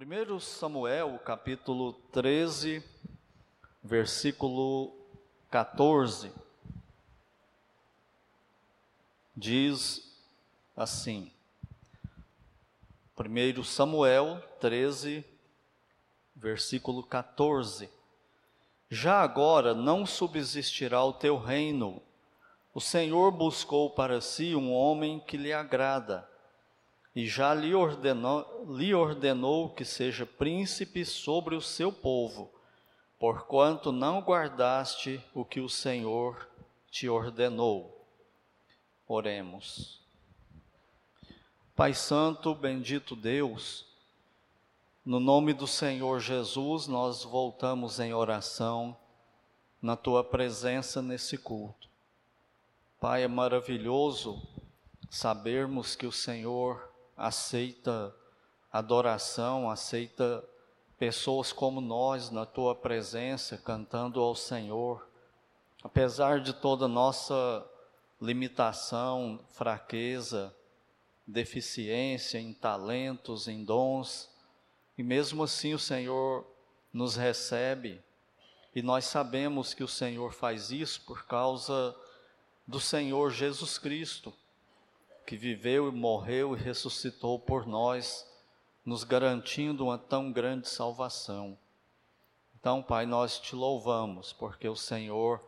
1 Samuel, capítulo 13, versículo 14, diz assim: 1 Samuel 13, versículo 14: Já agora não subsistirá o teu reino, o Senhor buscou para si um homem que lhe agrada e já lhe ordenou, lhe ordenou que seja príncipe sobre o seu povo, porquanto não guardaste o que o Senhor te ordenou. Oremos. Pai Santo, bendito Deus, no nome do Senhor Jesus, nós voltamos em oração na tua presença nesse culto. Pai, é maravilhoso sabermos que o Senhor aceita adoração, aceita pessoas como nós na tua presença, cantando ao Senhor. Apesar de toda nossa limitação, fraqueza, deficiência em talentos, em dons, e mesmo assim o Senhor nos recebe, e nós sabemos que o Senhor faz isso por causa do Senhor Jesus Cristo que viveu e morreu e ressuscitou por nós, nos garantindo uma tão grande salvação. Então, Pai, nós te louvamos, porque o Senhor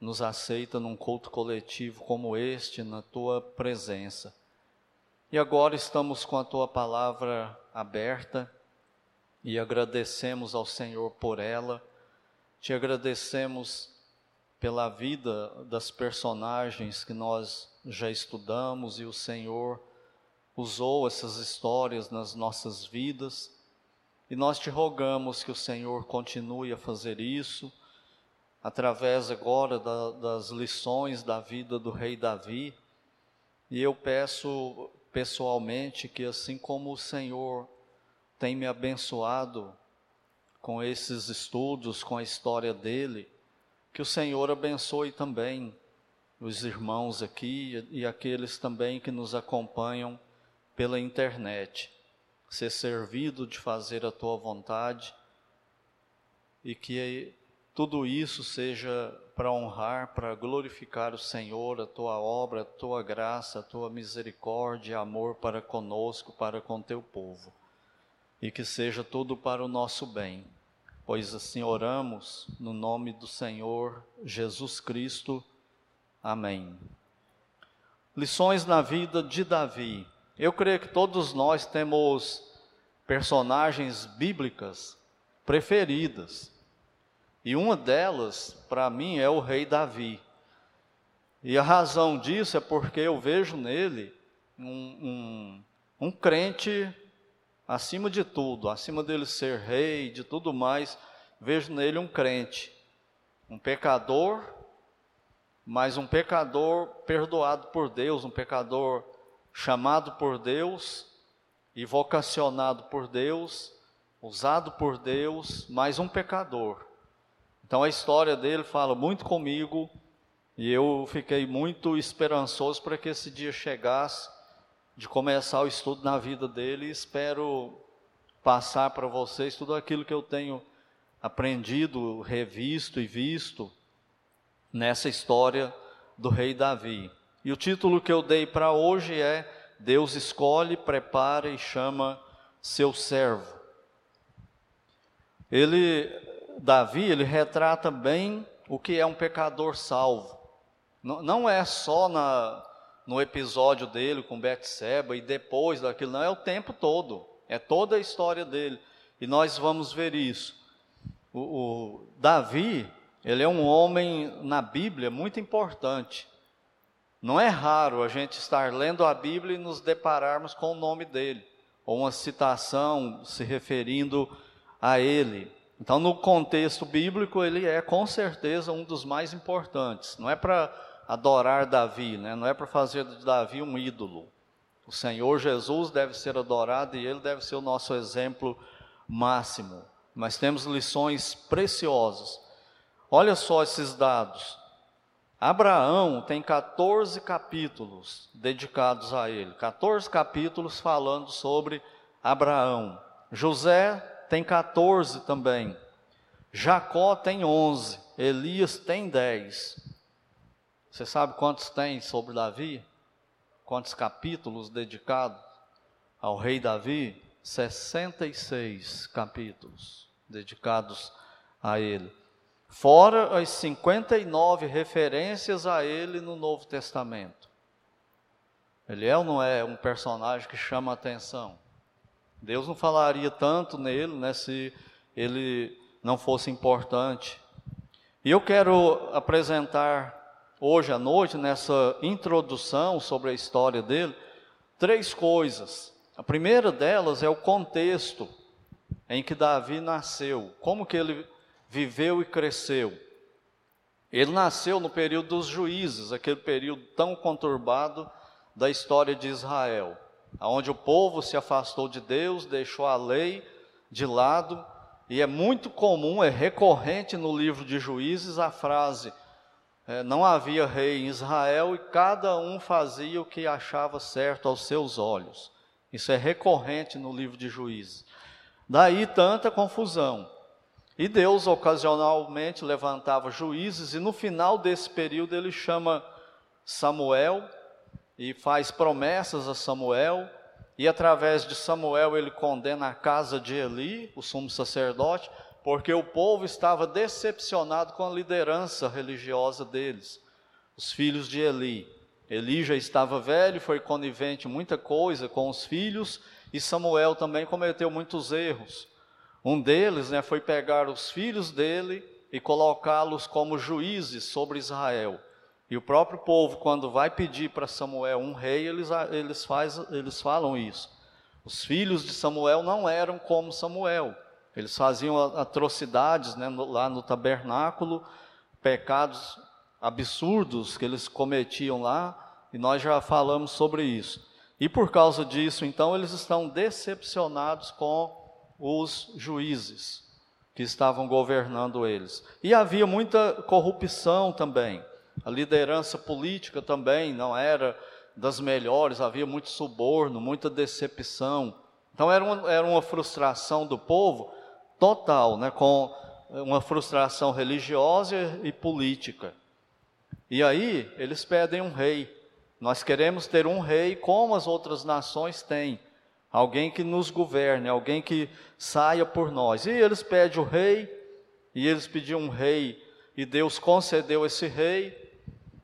nos aceita num culto coletivo como este, na tua presença. E agora estamos com a tua palavra aberta e agradecemos ao Senhor por ela. Te agradecemos pela vida das personagens que nós já estudamos e o Senhor usou essas histórias nas nossas vidas. E nós te rogamos que o Senhor continue a fazer isso, através agora da, das lições da vida do rei Davi. E eu peço pessoalmente que, assim como o Senhor tem me abençoado com esses estudos, com a história dele, que o Senhor abençoe também os irmãos aqui e aqueles também que nos acompanham pela internet. Ser servido de fazer a tua vontade e que tudo isso seja para honrar, para glorificar o Senhor, a tua obra, a tua graça, a tua misericórdia e amor para conosco, para com teu povo. E que seja tudo para o nosso bem, pois assim oramos no nome do Senhor Jesus Cristo. Amém. Lições na vida de Davi. Eu creio que todos nós temos personagens bíblicas preferidas. E uma delas, para mim, é o rei Davi. E a razão disso é porque eu vejo nele um, um, um crente acima de tudo, acima dele ser rei, de tudo mais, vejo nele um crente, um pecador mas um pecador perdoado por Deus, um pecador chamado por Deus e vocacionado por Deus, usado por Deus, mas um pecador. Então a história dele fala muito comigo e eu fiquei muito esperançoso para que esse dia chegasse de começar o estudo na vida dele e espero passar para vocês tudo aquilo que eu tenho aprendido, revisto e visto nessa história do rei Davi. E o título que eu dei para hoje é Deus escolhe, prepara e chama seu servo. Ele, Davi, ele retrata bem o que é um pecador salvo. Não, não é só na, no episódio dele com Betseba e depois daquilo, não, é o tempo todo. É toda a história dele. E nós vamos ver isso. O, o Davi, ele é um homem na Bíblia muito importante. Não é raro a gente estar lendo a Bíblia e nos depararmos com o nome dele, ou uma citação se referindo a ele. Então, no contexto bíblico, ele é com certeza um dos mais importantes. Não é para adorar Davi, né? não é para fazer de Davi um ídolo. O Senhor Jesus deve ser adorado e ele deve ser o nosso exemplo máximo. Mas temos lições preciosas Olha só esses dados. Abraão tem 14 capítulos dedicados a ele, 14 capítulos falando sobre Abraão. José tem 14 também. Jacó tem 11. Elias tem 10. Você sabe quantos tem sobre Davi? Quantos capítulos dedicados ao rei Davi? 66 capítulos dedicados a ele. Fora as 59 referências a ele no Novo Testamento. Ele é ou não é um personagem que chama atenção? Deus não falaria tanto nele, né, se ele não fosse importante. E eu quero apresentar hoje à noite, nessa introdução sobre a história dele, três coisas. A primeira delas é o contexto em que Davi nasceu, como que ele viveu e cresceu. Ele nasceu no período dos juízes, aquele período tão conturbado da história de Israel, onde o povo se afastou de Deus, deixou a lei de lado, e é muito comum, é recorrente no livro de Juízes a frase: é, não havia rei em Israel e cada um fazia o que achava certo aos seus olhos. Isso é recorrente no livro de Juízes. Daí tanta confusão. E Deus ocasionalmente levantava juízes, e no final desse período ele chama Samuel e faz promessas a Samuel, e através de Samuel ele condena a casa de Eli, o sumo sacerdote, porque o povo estava decepcionado com a liderança religiosa deles, os filhos de Eli. Eli já estava velho, foi conivente muita coisa com os filhos, e Samuel também cometeu muitos erros. Um deles né, foi pegar os filhos dele e colocá-los como juízes sobre Israel. E o próprio povo, quando vai pedir para Samuel um rei, eles, eles, faz, eles falam isso. Os filhos de Samuel não eram como Samuel. Eles faziam atrocidades né, lá no tabernáculo, pecados absurdos que eles cometiam lá, e nós já falamos sobre isso. E por causa disso, então, eles estão decepcionados com os juízes que estavam governando eles. E havia muita corrupção também. A liderança política também não era das melhores, havia muito suborno, muita decepção. Então era uma, era uma frustração do povo total, né, com uma frustração religiosa e política. E aí eles pedem um rei. Nós queremos ter um rei como as outras nações têm alguém que nos governe, alguém que saia por nós. E eles pedem o rei, e eles pediam um rei, e Deus concedeu esse rei,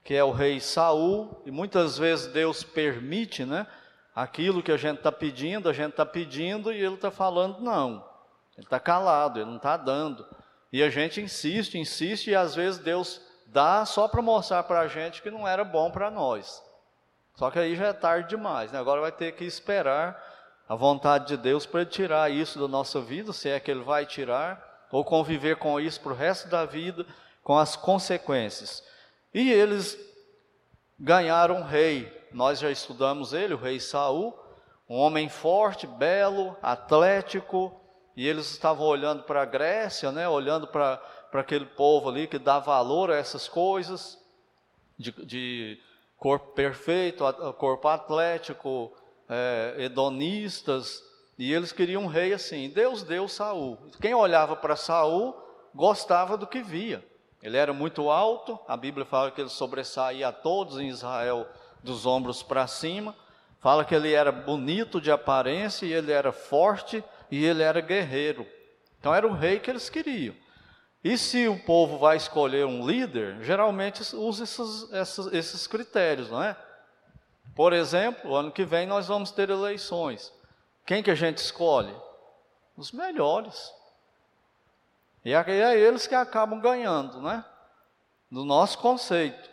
que é o rei Saul, e muitas vezes Deus permite, né? Aquilo que a gente está pedindo, a gente está pedindo e ele está falando não. Ele está calado, ele não está dando. E a gente insiste, insiste, e às vezes Deus dá só para mostrar para a gente que não era bom para nós. Só que aí já é tarde demais, né? agora vai ter que esperar a vontade de Deus para tirar isso da nossa vida, se é que Ele vai tirar, ou conviver com isso para o resto da vida, com as consequências. E eles ganharam um rei, nós já estudamos ele, o rei Saul, um homem forte, belo, atlético, e eles estavam olhando para a Grécia, né, olhando para, aquele povo ali que dá valor a essas coisas, de, de corpo perfeito, corpo atlético, é, hedonistas, e eles queriam um rei assim. Deus deu Saul. Quem olhava para Saul gostava do que via. Ele era muito alto, a Bíblia fala que ele sobressaía a todos em Israel dos ombros para cima. Fala que ele era bonito de aparência, e ele era forte, e ele era guerreiro. Então era o rei que eles queriam. E se o povo vai escolher um líder, geralmente usa esses, esses, esses critérios, não é? Por exemplo, ano que vem nós vamos ter eleições. Quem que a gente escolhe? Os melhores. E é, é eles que acabam ganhando, né? Do nosso conceito.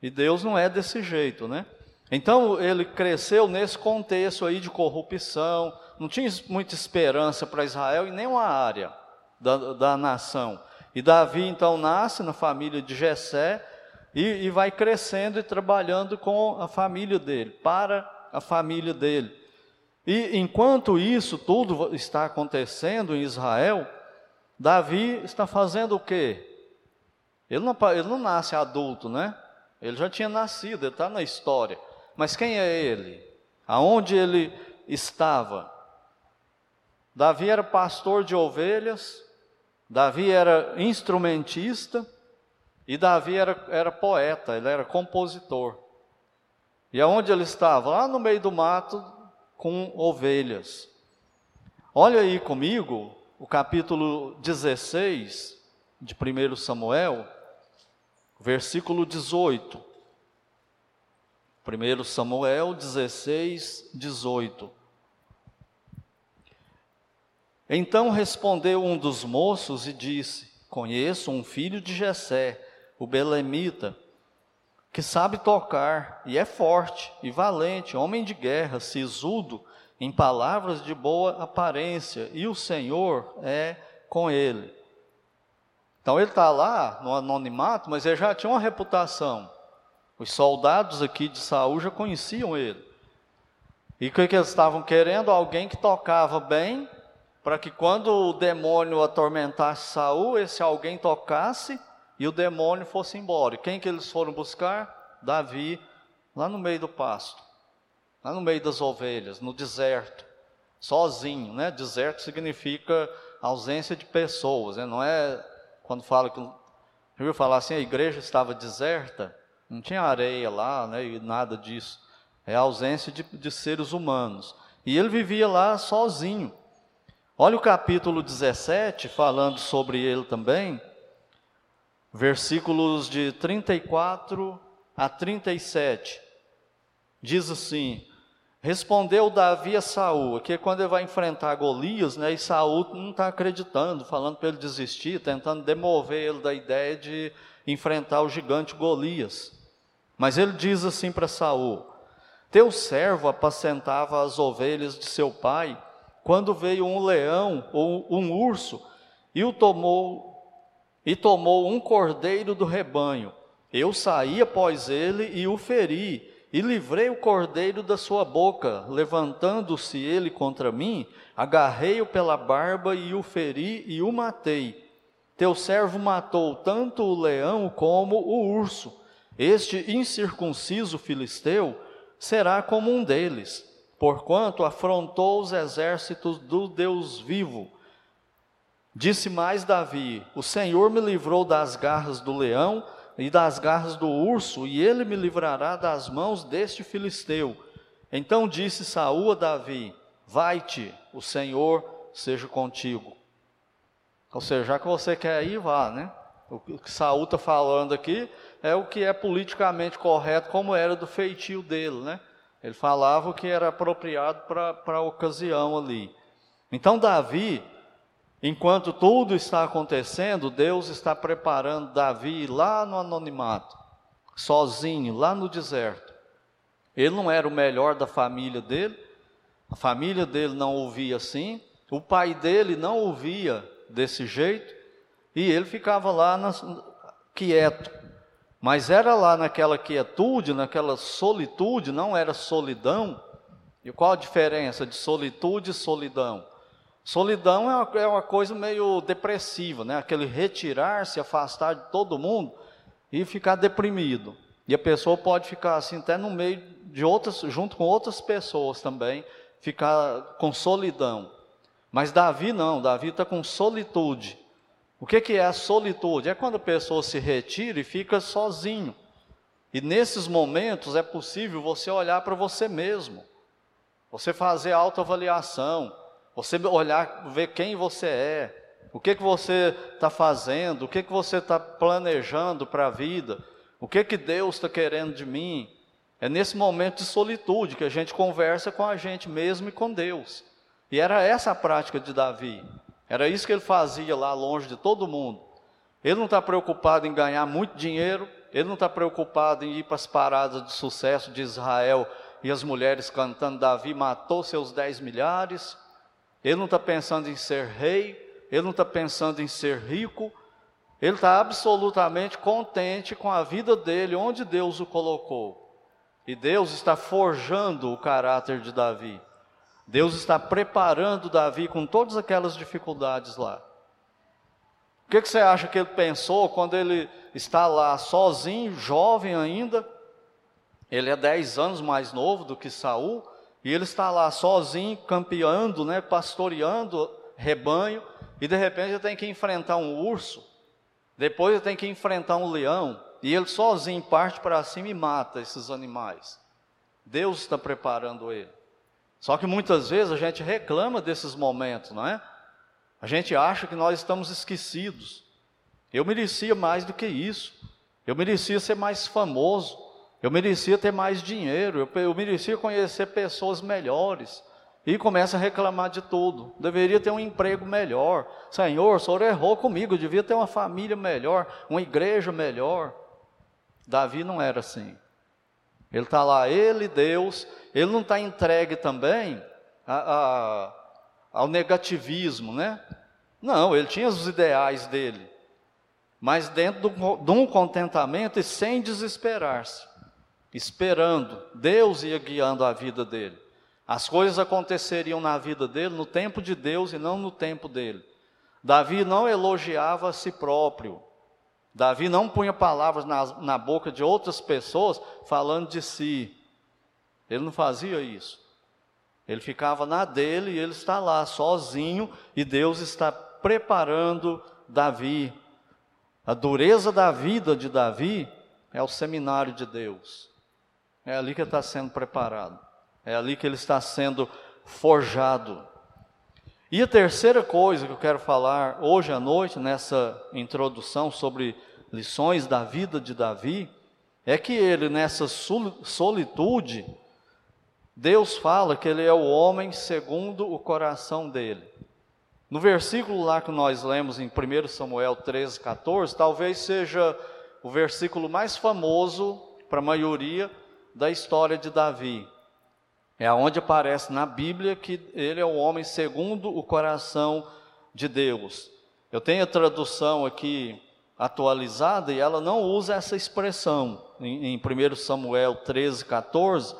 E Deus não é desse jeito, né? Então ele cresceu nesse contexto aí de corrupção, não tinha muita esperança para Israel em nenhuma área da, da nação. E Davi então nasce na família de Jessé, e, e vai crescendo e trabalhando com a família dele, para a família dele. E enquanto isso tudo está acontecendo em Israel, Davi está fazendo o quê? Ele não, ele não nasce adulto, né? Ele já tinha nascido, ele está na história. Mas quem é ele? Aonde ele estava? Davi era pastor de ovelhas, Davi era instrumentista e Davi era, era poeta, ele era compositor. E aonde ele estava? Lá no meio do mato com ovelhas. Olha aí comigo o capítulo 16 de 1 Samuel, versículo 18. 1 Samuel 16, 18. Então respondeu um dos moços e disse: Conheço um filho de Jessé, o belemita, que sabe tocar e é forte e valente, homem de guerra, sisudo, em palavras de boa aparência, e o Senhor é com ele. Então ele está lá no anonimato, mas ele já tinha uma reputação. Os soldados aqui de Saul já conheciam ele. E o que, que eles estavam querendo? Alguém que tocava bem para que quando o demônio atormentasse Saul, esse alguém tocasse e o demônio fosse embora. E quem que eles foram buscar? Davi, lá no meio do pasto, lá no meio das ovelhas, no deserto, sozinho, né? Deserto significa ausência de pessoas, né? Não é quando fala que eu ouviu falar assim, a igreja estava deserta, não tinha areia lá, né? E nada disso. É a ausência de, de seres humanos. E ele vivia lá sozinho. Olha o capítulo 17, falando sobre ele também, versículos de 34 a 37. Diz assim: Respondeu Davi a Saul, é quando ele vai enfrentar Golias, né? E Saul não está acreditando, falando para ele desistir, tentando demover ele da ideia de enfrentar o gigante Golias. Mas ele diz assim para Saul: Teu servo apacentava as ovelhas de seu pai quando veio um leão ou um urso e o tomou e tomou um cordeiro do rebanho. Eu saí após ele e o feri, e livrei o cordeiro da sua boca. Levantando-se ele contra mim, agarrei-o pela barba e o feri e o matei. Teu servo matou tanto o leão como o urso. Este incircunciso filisteu será como um deles porquanto afrontou os exércitos do Deus vivo. Disse mais Davi: O Senhor me livrou das garras do leão e das garras do urso, e ele me livrará das mãos deste filisteu. Então disse Saúl a Davi: Vai-te, o Senhor seja contigo. Ou seja, já que você quer ir, vá, né? O que Saúl está falando aqui é o que é politicamente correto, como era do feitio dele, né? Ele falava o que era apropriado para a ocasião ali. Então, Davi, enquanto tudo está acontecendo, Deus está preparando Davi lá no anonimato, sozinho, lá no deserto. Ele não era o melhor da família dele, a família dele não ouvia assim, o pai dele não ouvia desse jeito, e ele ficava lá na, quieto, mas era lá naquela quietude, naquela solitude, não era solidão. E qual a diferença de solitude e solidão? Solidão é uma, é uma coisa meio depressiva, né? Aquele retirar, se afastar de todo mundo e ficar deprimido. E a pessoa pode ficar assim até no meio de outras, junto com outras pessoas também, ficar com solidão. Mas Davi não, Davi está com solitude. O que, é a solitude? É quando a pessoa se retira e fica sozinho. E nesses momentos é possível você olhar para você mesmo, você fazer autoavaliação, você olhar, ver quem você é, o que, que você está fazendo, o que, que você está planejando para a vida, o que, que Deus está querendo de mim. É nesse momento de solitude que a gente conversa com a gente mesmo e com Deus. E era essa a prática de Davi. Era isso que ele fazia lá longe de todo mundo. Ele não está preocupado em ganhar muito dinheiro, ele não está preocupado em ir para as paradas de sucesso de Israel e as mulheres cantando Davi matou seus dez milhares. Ele não está pensando em ser rei, ele não está pensando em ser rico, ele está absolutamente contente com a vida dele, onde Deus o colocou. E Deus está forjando o caráter de Davi. Deus está preparando Davi com todas aquelas dificuldades lá. O que, você acha que ele pensou quando ele está lá sozinho, jovem ainda? Ele é dez anos mais novo do que Saul, E ele está lá sozinho, campeando, né, pastoreando rebanho, e de repente ele tem que enfrentar um urso, depois ele tem que enfrentar um leão, e ele sozinho parte para cima e mata esses animais. Deus está preparando ele. Só que muitas vezes a gente reclama desses momentos, não é? A gente acha que nós estamos esquecidos. Eu merecia mais do que isso. Eu merecia ser mais famoso. Eu merecia ter mais dinheiro. Eu, eu merecia conhecer pessoas melhores. E começa a reclamar de tudo. Deveria ter um emprego melhor. Senhor, o senhor errou comigo. Eu devia ter uma família melhor, uma igreja melhor. Davi não era assim. Ele está lá, ele, Deus, ele não está entregue também a, a, ao negativismo, né? Não, ele tinha os ideais dele, mas dentro de um contentamento e sem desesperar-se, esperando, Deus ia guiando a vida dele. As coisas aconteceriam na vida dele no tempo de Deus e não no tempo dele. Davi não elogiava a si próprio, Davi não punha palavras na, na boca de outras pessoas falando de si. Ele não fazia isso. Ele ficava na dele e ele está lá sozinho e Deus está preparando Davi. A dureza da vida de Davi é o seminário de Deus. É ali que ele está sendo preparado. É ali que ele está sendo forjado. E a terceira coisa que eu quero falar hoje à noite, nessa introdução sobre lições da vida de Davi, é que ele, nessa solitude, Deus fala que ele é o homem segundo o coração dele. No versículo lá que nós lemos em 1 Samuel 13, 14, talvez seja o versículo mais famoso para a maioria da história de Davi. É onde aparece na Bíblia que ele é o homem segundo o coração de Deus. Eu tenho a tradução aqui atualizada e ela não usa essa expressão. Em, em 1 Samuel 13, 14,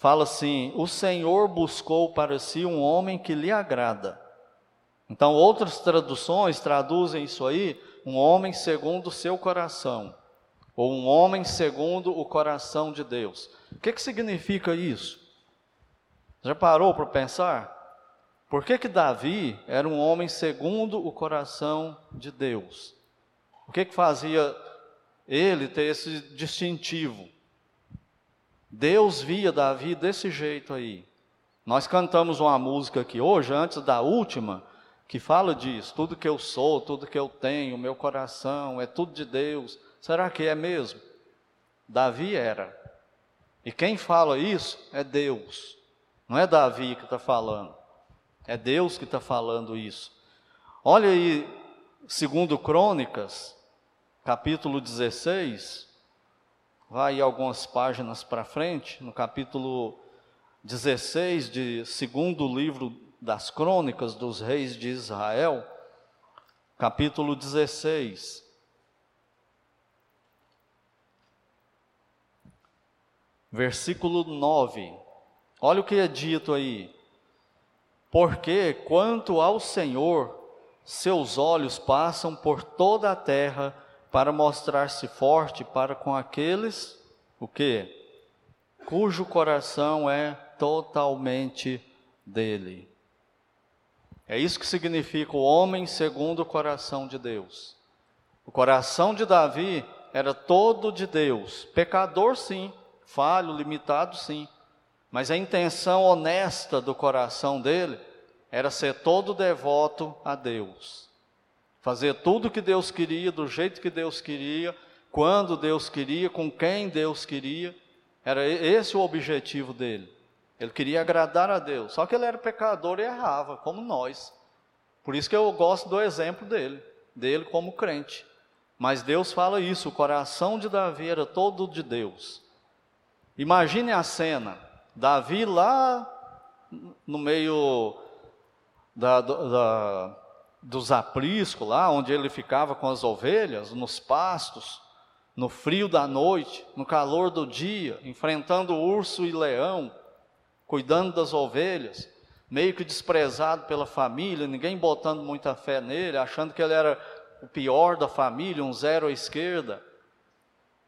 fala assim: O Senhor buscou para si um homem que lhe agrada. Então, outras traduções traduzem isso aí, um homem segundo o seu coração, ou um homem segundo o coração de Deus. O que, que significa isso? Já parou para pensar? Por que, que Davi era um homem segundo o coração de Deus? O que, que fazia ele ter esse distintivo? Deus via Davi desse jeito aí. Nós cantamos uma música aqui hoje, antes da última, que fala disso: tudo que eu sou, tudo que eu tenho, meu coração, é tudo de Deus. Será que é mesmo? Davi era. E quem fala isso é Deus. Não é Davi que está falando, é Deus que está falando isso. Olha aí, segundo Crônicas, capítulo 16, vai algumas páginas para frente, no capítulo 16 de segundo livro das Crônicas dos Reis de Israel, capítulo 16. Versículo 9. Olha o que é dito aí. Porque quanto ao Senhor, seus olhos passam por toda a terra para mostrar-se forte para com aqueles o que? Cujo coração é totalmente dele. É isso que significa o homem segundo o coração de Deus. O coração de Davi era todo de Deus, pecador sim, falho, limitado sim, mas a intenção honesta do coração dele era ser todo devoto a Deus. Fazer tudo o que Deus queria, do jeito que Deus queria, quando Deus queria, com quem Deus queria. Era esse o objetivo dele. Ele queria agradar a Deus. Só que ele era pecador e errava, como nós. Por isso que eu gosto do exemplo dele, dele como crente. Mas Deus fala isso, o coração de Davi era todo de Deus. Imagine a cena. Davi lá no meio da, da, dos apriscos, lá onde ele ficava com as ovelhas, nos pastos, no frio da noite, no calor do dia, enfrentando urso e leão, cuidando das ovelhas, meio que desprezado pela família, ninguém botando muita fé nele, achando que ele era o pior da família, um zero à esquerda.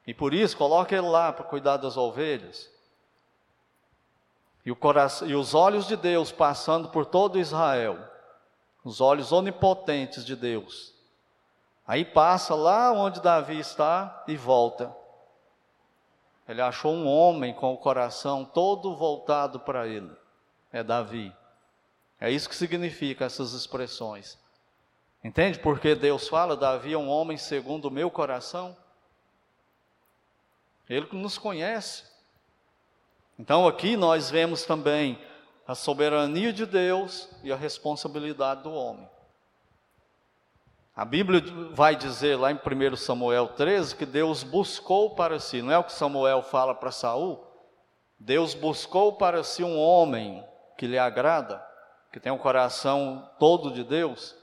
E por isso, coloca ele lá para cuidar das ovelhas. e, coração, e os olhos de Deus passando por todo Israel, os olhos onipotentes de Deus. Aí passa lá onde Davi está e volta. Ele achou um homem com o coração todo voltado para ele. É Davi. É isso que significa essas expressões. Entende por que Deus fala, Davi é um homem segundo o meu coração? Ele nos conhece. Então aqui nós vemos também a soberania de Deus e a responsabilidade do homem. A Bíblia vai dizer lá em 1 Samuel 13 que Deus buscou para si, não é o que Samuel fala para Saul? Deus buscou para si um homem que lhe agrada, que tem um coração todo de Deus.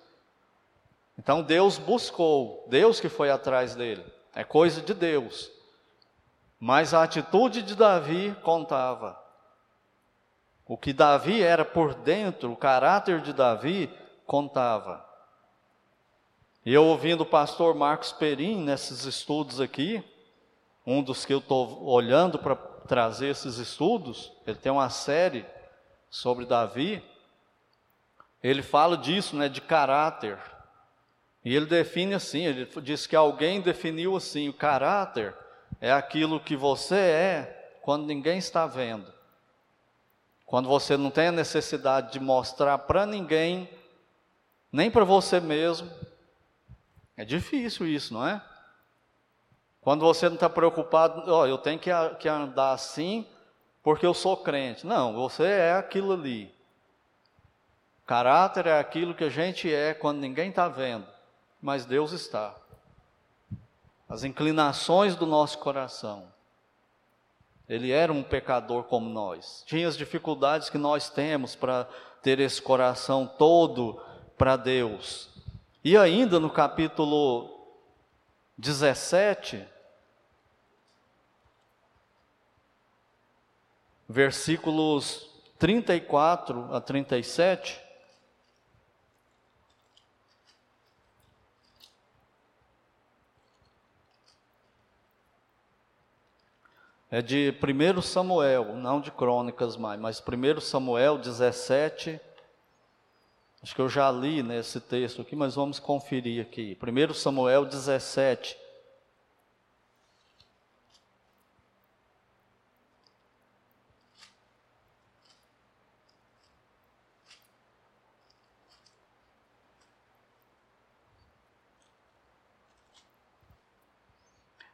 Então Deus buscou, Deus que foi atrás dele, é coisa de Deus. Mas a atitude de Davi contava. O que Davi era por dentro, o caráter de Davi contava. E eu ouvindo o pastor Marcos Perim nesses estudos aqui, um dos que eu estou olhando para trazer esses estudos, ele tem uma série sobre Davi, ele fala disso, né, de caráter. E ele define assim, ele diz que alguém definiu assim, o caráter é aquilo que você é quando ninguém está vendo. Quando você não tem a necessidade de mostrar para ninguém, nem para você mesmo. É difícil isso, não é? Quando você não está preocupado, ó, oh, eu tenho que, que andar assim porque eu sou crente. Não, você é aquilo ali. Caráter é aquilo que a gente é quando ninguém está vendo, mas Deus está as inclinações do nosso coração. Ele era um pecador como nós, tinha as dificuldades que nós temos para ter esse coração todo para Deus. E ainda no capítulo 17, versículos 34 a 37, É de 1 Samuel, não de Crônicas mais, mas 1 Samuel 17. Acho que eu já li nesse texto aqui, mas vamos conferir aqui. 1 Samuel 17.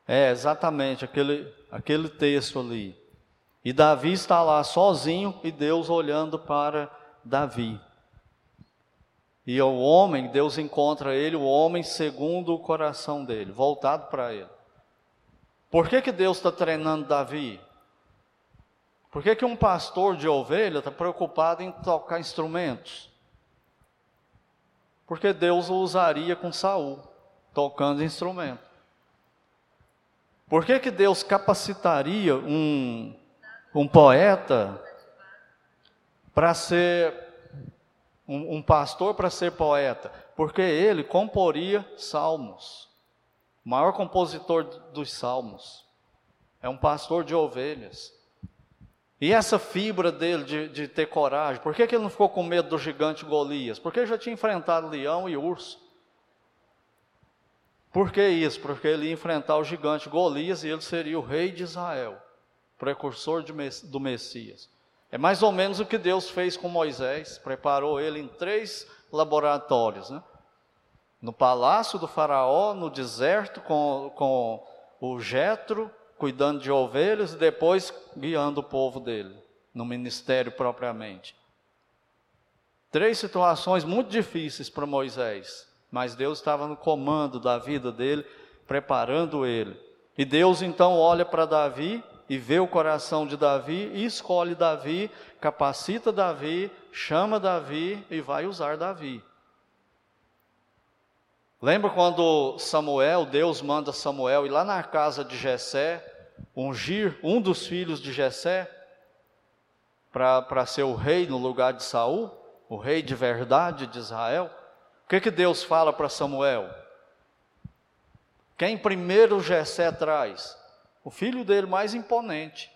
É, exatamente, aquele, aquele texto ali. E Davi está lá sozinho e Deus olhando para Davi. E o homem, Deus encontra ele, o homem segundo o coração dele, voltado para ele. Por que, que Deus está treinando Davi? Por que, que um pastor de ovelha está preocupado em tocar instrumentos? Porque Deus o usaria com Saul, tocando instrumento. Por que, que Deus capacitaria um, um poeta para ser um, um pastor para ser poeta? Porque ele comporia salmos. O maior compositor dos salmos. É um pastor de ovelhas. E essa fibra dele de, de ter coragem, por que, que ele não ficou com medo do gigante Golias? Porque ele já tinha enfrentado leão e urso. Por que isso? Porque ele ia enfrentar o gigante Golias e ele seria o rei de Israel, precursor de, do Messias. É mais ou menos o que Deus fez com Moisés, preparou ele em três laboratórios, né? No palácio do faraó, no deserto com, com o Jetro, cuidando de ovelhas e depois guiando o povo dele, no ministério propriamente. Três situações muito difíceis para Moisés mas Deus estava no comando da vida dele, preparando ele. E Deus então olha para Davi e vê o coração de Davi e escolhe Davi, capacita Davi, chama Davi e vai usar Davi. Lembra quando Samuel, Deus manda Samuel ir lá na casa de Jessé, ungir um dos filhos de Jessé para ser o rei no lugar de Saul, o rei de verdade de Israel? O que, que Deus fala para Samuel? Quem primeiro Jessé traz? O filho dele mais imponente,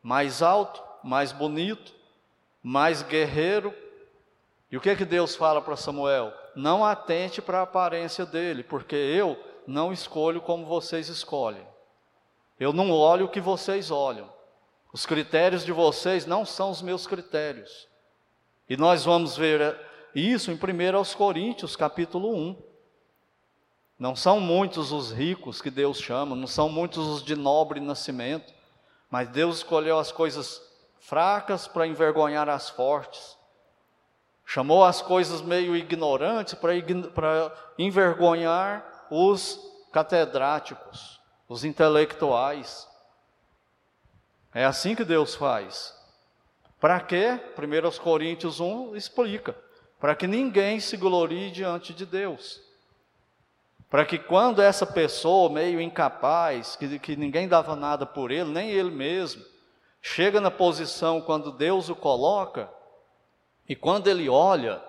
mais alto, mais bonito, mais guerreiro. E o que que Deus fala para Samuel? Não atente para a aparência dele, porque eu não escolho como vocês escolhem. Eu não olho o que vocês olham. Os critérios de vocês não são os meus critérios. E nós vamos ver isso em 1 Coríntios, capítulo 1. Não são muitos os ricos que Deus chama, não são muitos os de nobre nascimento, mas Deus escolheu as coisas fracas para envergonhar as fortes. Chamou as coisas meio ignorantes para envergonhar os catedráticos, os intelectuais. É assim que Deus faz. Para quê? 1 Coríntios 1 explica. Para que ninguém se glorie diante de Deus. Para que quando essa pessoa, meio incapaz, que, que ninguém dava nada por ele, nem ele mesmo, chega na posição quando Deus o coloca, e quando ele olha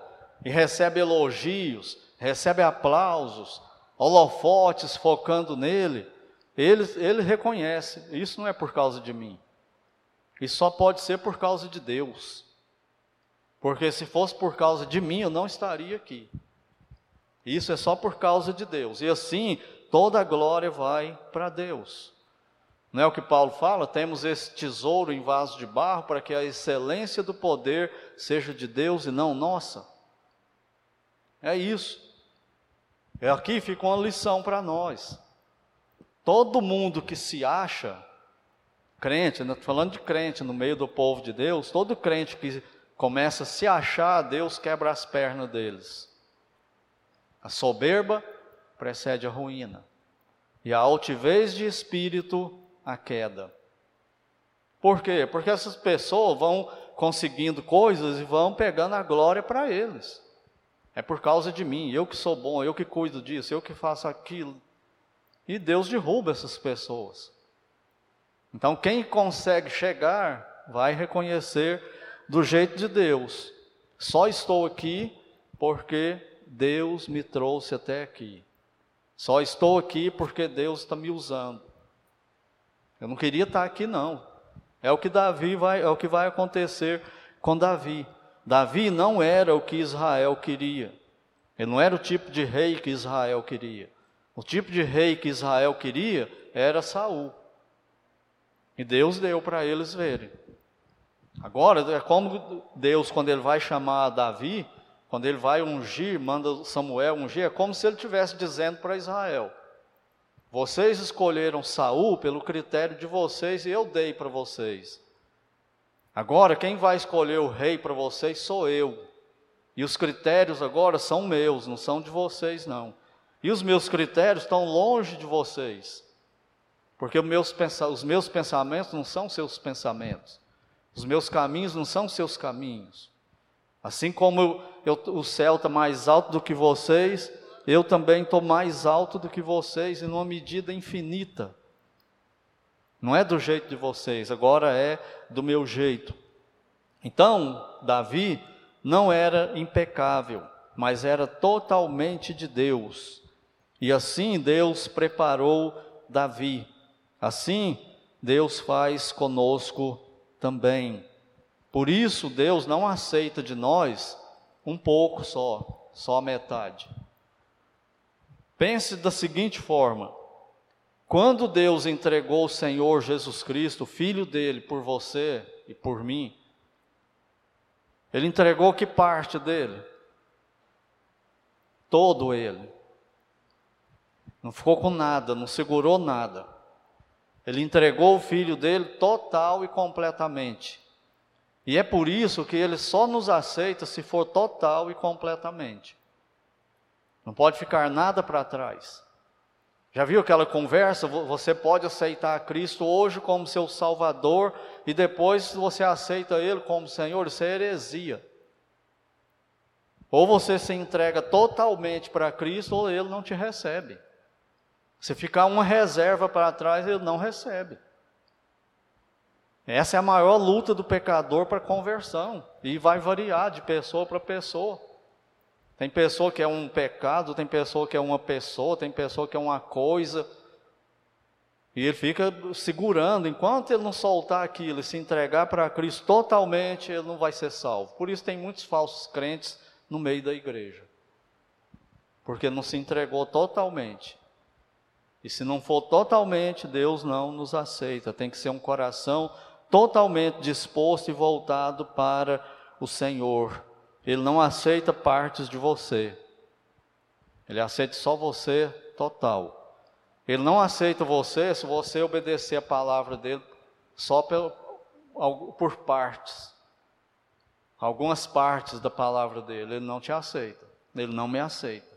e recebe elogios, recebe aplausos, holofotes focando nele, ele, ele reconhece: isso não é por causa de mim, e só pode ser por causa de Deus. Porque se fosse por causa de mim, eu não estaria aqui. Isso é só por causa de Deus. E assim, toda a glória vai para Deus. Não é o que Paulo fala? Temos esse tesouro em vaso de barro para que a excelência do poder seja de Deus e não nossa. É isso. É aqui fica uma lição para nós. Todo mundo que se acha crente, né? falando de crente no meio do povo de Deus, todo crente que começa a se achar, Deus quebra as pernas deles. A soberba precede a ruína, e a altivez de espírito, a queda. Por quê? Porque essas pessoas vão conseguindo coisas e vão pegando a glória para eles. É por causa de mim, eu que sou bom, eu que cuido disso, eu que faço aquilo. E Deus derruba essas pessoas. Então, quem consegue chegar, vai reconhecer do jeito de Deus. Só estou aqui porque Deus me trouxe até aqui. Só estou aqui porque Deus está me usando. Eu não queria estar aqui, não. É o que Davi vai, é o que vai acontecer com Davi. Davi não era o que Israel queria. Ele não era o tipo de rei que Israel queria. O tipo de rei que Israel queria era Saul. E Deus deu para eles verem. Agora, é como Deus, quando ele vai chamar Davi, quando ele vai ungir, manda Samuel ungir, é como se ele estivesse dizendo para Israel: Vocês escolheram Saul pelo critério de vocês e eu dei para vocês. Agora, quem vai escolher o rei para vocês sou eu. E os critérios agora são meus, não são de vocês, não. E os meus critérios estão longe de vocês. Porque os meus, os meus pensamentos não são seus pensamentos. Os meus caminhos não são seus caminhos. Assim como eu, o céu está mais alto do que vocês, eu também estou mais alto do que vocês, em uma medida infinita. Não é do jeito de vocês, agora é do meu jeito. Então, Davi não era impecável, mas era totalmente de Deus. E assim Deus preparou Davi. Assim, Deus faz conosco também. Por isso, Deus não aceita de nós um pouco só, só a metade. Pense da seguinte forma: quando Deus entregou o Senhor Jesus Cristo, filho dele, por você e por mim, ele entregou que parte dele? Todo ele. Não ficou com nada, não segurou nada. Ele entregou o filho dele total e completamente. E é por isso que ele só nos aceita se for total e completamente. Não pode ficar nada para trás. Já viu aquela conversa? Você pode aceitar Cristo hoje como seu Salvador e depois você aceita Ele como Senhor. Isso é heresia. Ou você se entrega totalmente para Cristo ou Ele não te recebe. Se ficar uma reserva para trás, ele não recebe. Essa é a maior luta do pecador para conversão. E vai variar de pessoa para pessoa. Tem pessoa que é um pecado, tem pessoa que é uma pessoa, tem pessoa que é uma coisa. E ele fica segurando, enquanto ele não soltar aquilo e se entregar para Cristo totalmente, ele não vai ser salvo. Por isso tem muitos falsos crentes no meio da igreja. Porque não se entregou totalmente. E se não for totalmente, Deus não nos aceita. Tem que ser um coração totalmente disposto e voltado para o Senhor. Ele não aceita partes de você. Ele aceita só você total. Ele não aceita você se você obedecer a palavra dele só por, por partes. Algumas partes da palavra dele, ele não te aceita. Ele não me aceita.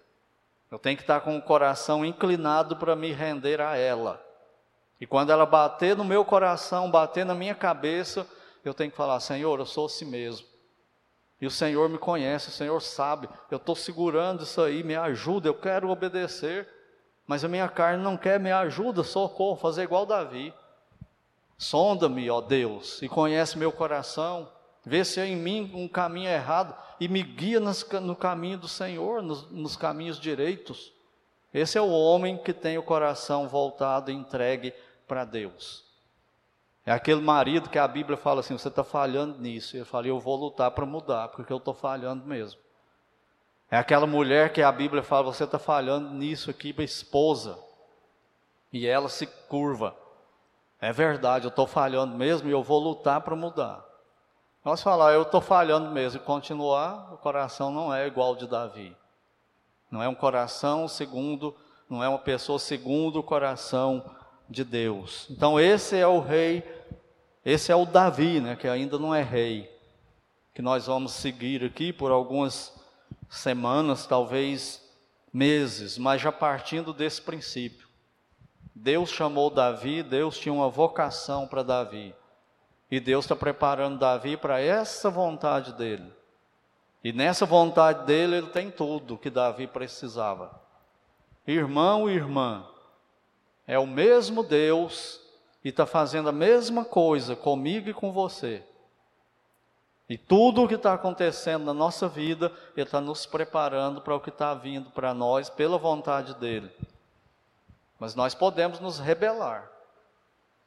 Eu tenho que estar com o coração inclinado para me render a ela. E quando ela bater no meu coração, bater na minha cabeça, eu tenho que falar: Senhor, eu sou assim mesmo. E o Senhor me conhece, o Senhor sabe. Eu estou segurando isso aí, me ajuda, eu quero obedecer. Mas a minha carne não quer, me ajuda, socorro, fazer igual Davi. Sonda-me, ó Deus, e conhece meu coração, vê se há em mim um caminho errado e me guia no caminho do Senhor, nos, nos caminhos direitos. Esse é o homem que tem o coração voltado e entregue para Deus. É aquele marido que a Bíblia fala assim: você está falhando nisso. E eu falei: eu vou lutar para mudar, porque eu estou falhando mesmo. É aquela mulher que a Bíblia fala: você está falhando nisso aqui, esposa. E ela se curva. É verdade, eu estou falhando mesmo e eu vou lutar para mudar. Nós falar, eu estou falhando mesmo e continuar, o coração não é igual de Davi. Não é um coração segundo, não é uma pessoa segundo o coração de Deus. Então esse é o rei, esse é o Davi, né, que ainda não é rei, que nós vamos seguir aqui por algumas semanas, talvez meses, mas já partindo desse princípio. Deus chamou Davi, Deus tinha uma vocação para Davi. E Deus está preparando Davi para essa vontade dele. E nessa vontade dele, ele tem tudo que Davi precisava. Irmão e irmã, é o mesmo Deus e está fazendo a mesma coisa comigo e com você. E tudo o que está acontecendo na nossa vida, Ele está nos preparando para o que está vindo para nós pela vontade dEle. Mas nós podemos nos rebelar.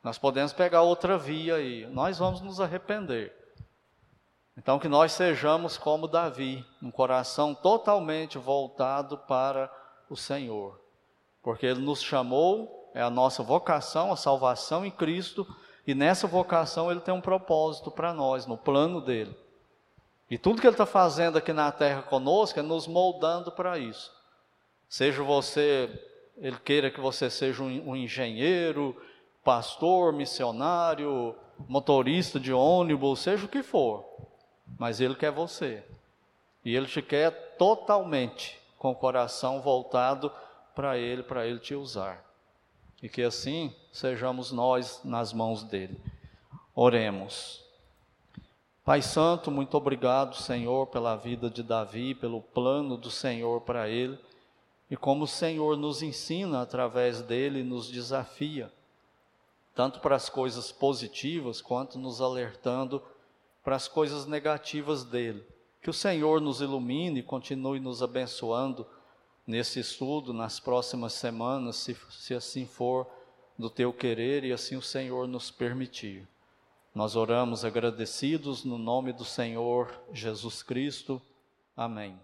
Nós podemos pegar outra via aí. Nós vamos nos arrepender. Então, que nós sejamos como Davi, um coração totalmente voltado para o Senhor. Porque Ele nos chamou, é a nossa vocação, a salvação em Cristo e nessa vocação ele tem um propósito para nós, no plano dele. E tudo que ele está fazendo aqui na terra conosco é nos moldando para isso. Seja você, ele queira que você seja um, um engenheiro, pastor, missionário, motorista de ônibus, seja o que for. Mas ele quer você. E ele te quer totalmente com o coração voltado para ele, para ele te usar. E que assim sejamos nós nas mãos dele. Oremos. Pai Santo, muito obrigado, Senhor, pela vida de Davi, pelo plano do Senhor para ele, e como o Senhor nos ensina através dele, nos desafia, tanto para as coisas positivas, quanto nos alertando para as coisas negativas dele. Que o Senhor nos ilumine e continue nos abençoando nesse estudo, nas próximas semanas, se, se assim for do teu querer e assim o Senhor nos permitir. Nós oramos agradecidos no nome do Senhor Jesus Cristo. Amém.